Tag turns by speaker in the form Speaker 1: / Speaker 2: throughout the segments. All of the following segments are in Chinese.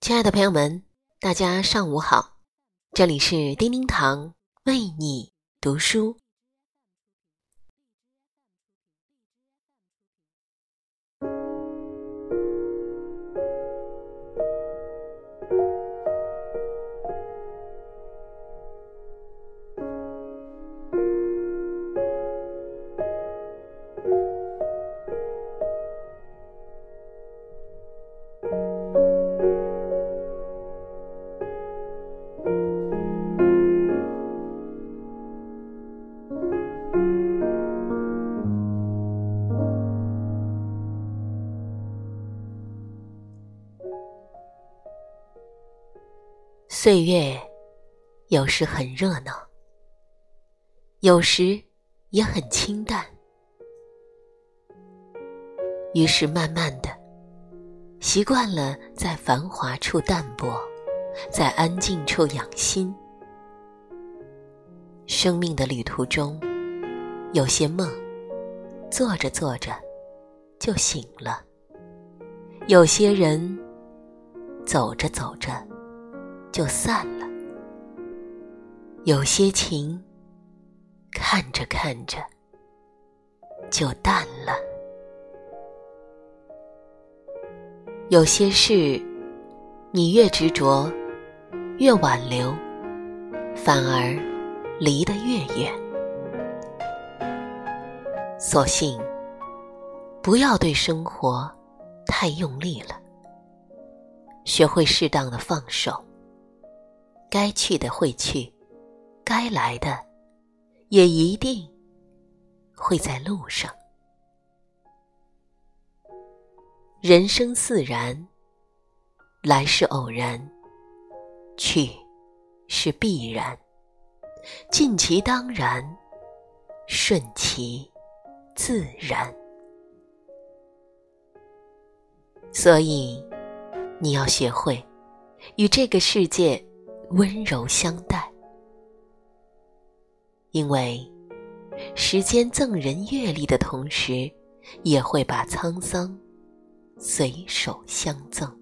Speaker 1: 亲爱的朋友们，大家上午好，这里是叮叮堂为你读书。岁月有时很热闹，有时也很清淡。于是慢慢的，习惯了在繁华处淡泊，在安静处养心。生命的旅途中，有些梦，做着做着就醒了；有些人，走着走着。就散了，有些情看着看着就淡了，有些事你越执着，越挽留，反而离得越远。索性不要对生活太用力了，学会适当的放手。该去的会去，该来的也一定会在路上。人生自然，来是偶然，去是必然，尽其当然，顺其自然。所以，你要学会与这个世界。温柔相待，因为时间赠人阅历的同时，也会把沧桑随手相赠。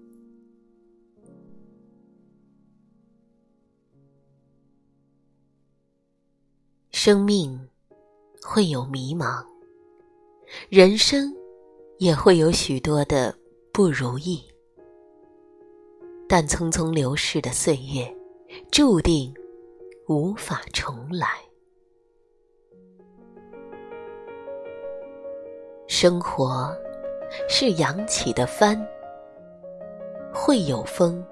Speaker 1: 生命会有迷茫，人生也会有许多的不如意，但匆匆流逝的岁月。注定无法重来。生活是扬起的帆，会有风，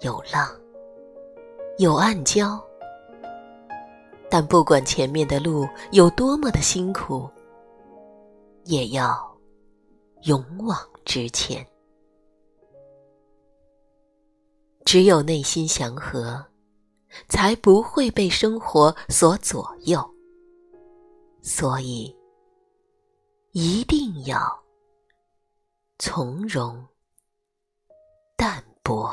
Speaker 1: 有浪，有暗礁。但不管前面的路有多么的辛苦，也要勇往直前。只有内心祥和，才不会被生活所左右。所以，一定要从容淡泊。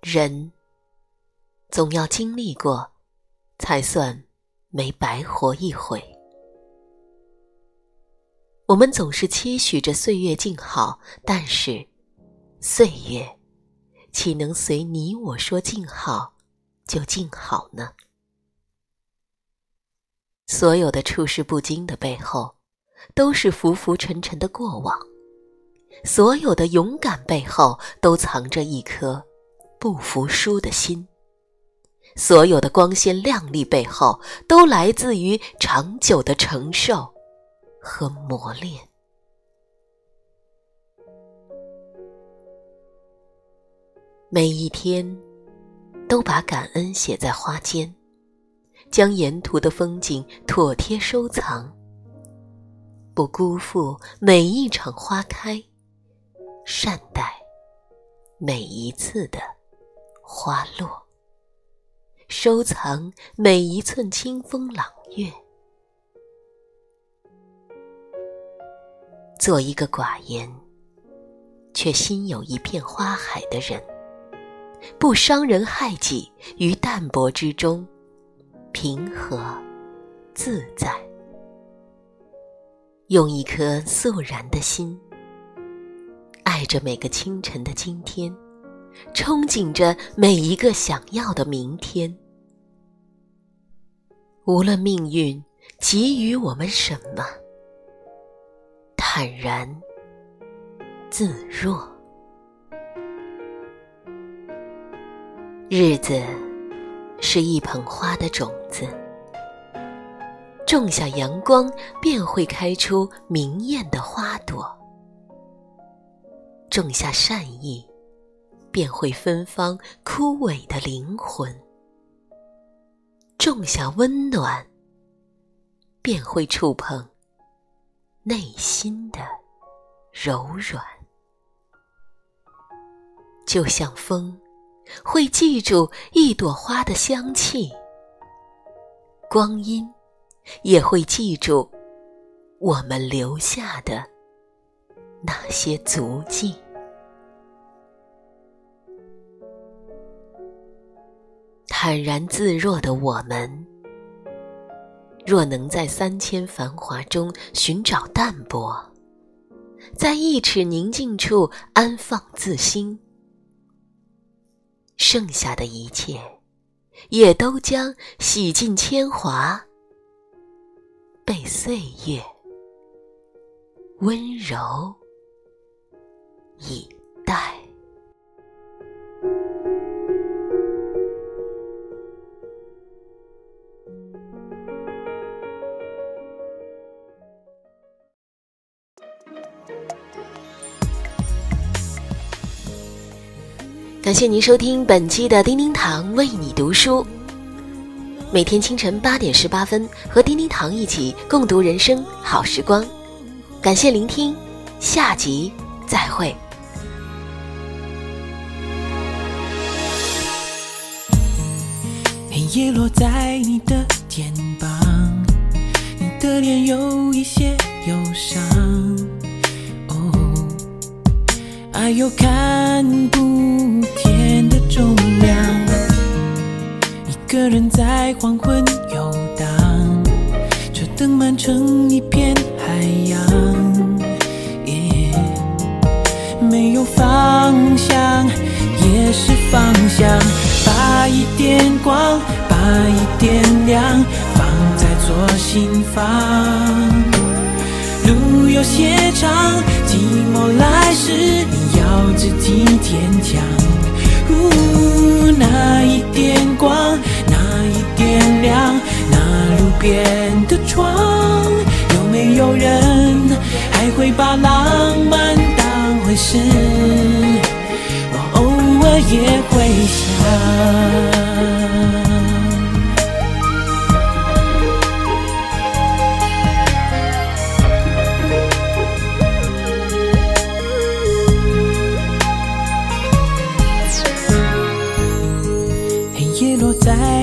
Speaker 1: 人总要经历过，才算没白活一回。我们总是期许着岁月静好，但是，岁月岂能随你我说静好就静好呢？所有的处事不惊的背后，都是浮浮沉沉的过往；所有的勇敢背后，都藏着一颗不服输的心；所有的光鲜亮丽背后，都来自于长久的承受。和磨练，每一天都把感恩写在花间，将沿途的风景妥帖收藏，不辜负每一场花开，善待每一次的花落，收藏每一寸清风朗月。做一个寡言，却心有一片花海的人，不伤人害己，于淡泊之中，平和自在。用一颗肃然的心，爱着每个清晨的今天，憧憬着每一个想要的明天。无论命运给予我们什么，坦然自若。日子是一捧花的种子。种下阳光，便会开出明艳的花朵；种下善意，便会芬芳枯萎的灵魂；种下温暖，便会触碰内心的柔软。就像风，会记住一朵花的香气；光阴。也会记住我们留下的那些足迹。坦然自若的我们，若能在三千繁华中寻找淡泊，在一尺宁静处安放自心，剩下的一切，也都将洗尽铅华。被岁月温柔以待。感谢您收听本期的叮叮堂为你读书。每天清晨八点十八分，和丁丁糖一起共读人生好时光。感谢聆听，下集再会。
Speaker 2: 黑夜落在你的肩膀，你的脸有一些忧伤。爱有看不见的重量。一个人在黄昏游荡，车灯满成一片海洋，没有方向也是方向。把一点光，把一点亮，放在左心房。路有些长，寂寞来时，靠自己坚强。那一点光。那一点亮那路边的窗，有没有人还会把浪漫当回事？我偶尔也会想。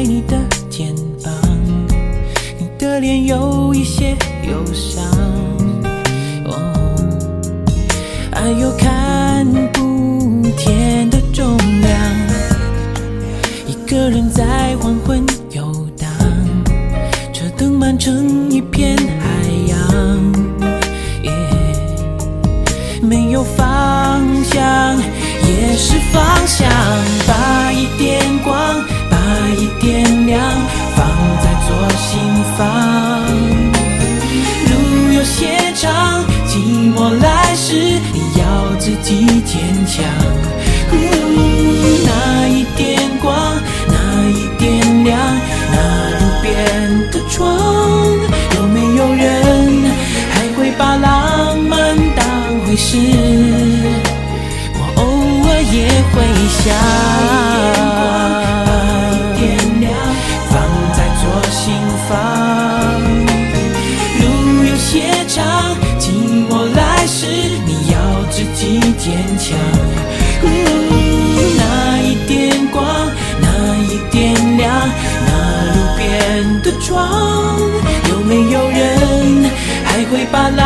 Speaker 2: 你的肩膀，你的脸有一些忧伤，还有看不见的重量。一个人在黄昏游荡，车灯满成一片海洋，没有方向也是方向。把一点光，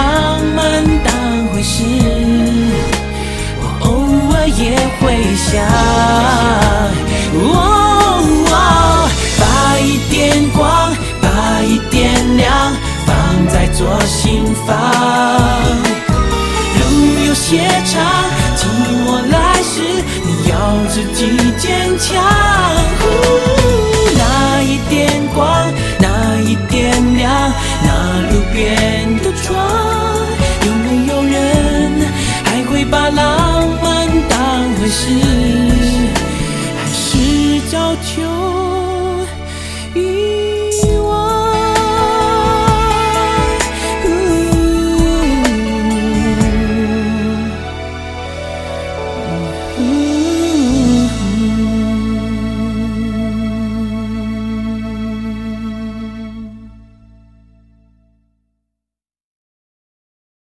Speaker 2: 浪漫当回事？我偶尔也会想，把一点光，把一点亮，放在左心。房。路有些长，寂寞来时，你要自己坚强。